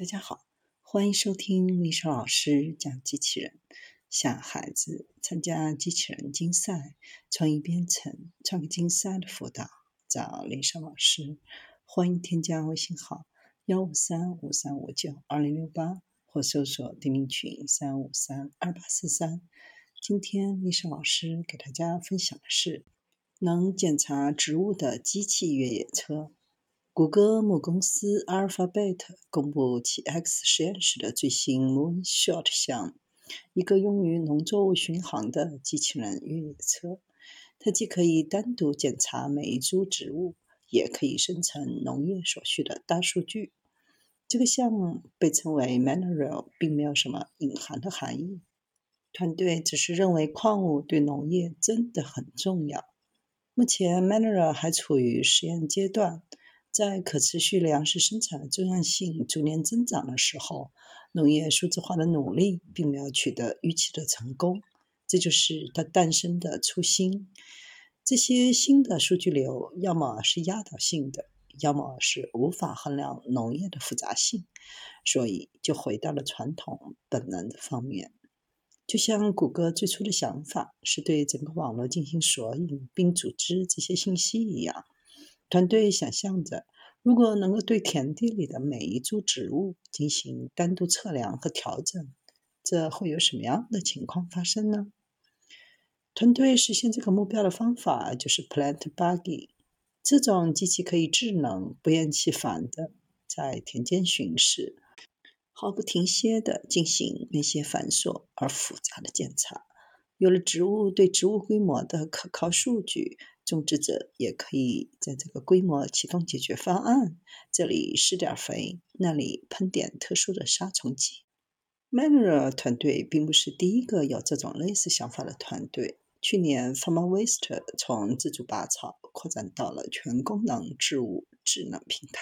大家好，欢迎收听丽莎老师讲机器人。想孩子参加机器人竞赛、创意编程、创客竞赛的辅导，找丽莎老师。欢迎添加微信号幺五三五三五九二零六八，或搜索钉钉群三五三二八四三。今天丽莎老师给大家分享的是能检查植物的机器越野车。谷歌母公司 Alphabet 公布其 X 实验室的最新 Moonshot 项目，一个用于农作物巡航的机器人越野车。它既可以单独检查每一株植物，也可以生成农业所需的大数据。这个项目被称为 Mineral，并没有什么隐含的含义。团队只是认为矿物对农业真的很重要。目前 Mineral 还处于实验阶段。在可持续粮食生产的重要性逐年增长的时候，农业数字化的努力并没有取得预期的成功，这就是它诞生的初心。这些新的数据流要么是压倒性的，要么是无法衡量农业的复杂性，所以就回到了传统本能的方面。就像谷歌最初的想法是对整个网络进行索引并组织这些信息一样。团队想象着，如果能够对田地里的每一株植物进行单独测量和调整，这会有什么样的情况发生呢？团队实现这个目标的方法就是 Plant Buggy。这种机器可以智能、不厌其烦地在田间巡视，毫不停歇地进行那些繁琐而复杂的检查。有了植物对植物规模的可靠数据。种植者也可以在这个规模启动解决方案，这里施点肥，那里喷点特殊的杀虫剂。Manera 团队并不是第一个有这种类似想法的团队。去年 Farmer Waste 从自主拔草扩展到了全功能植物智能平台。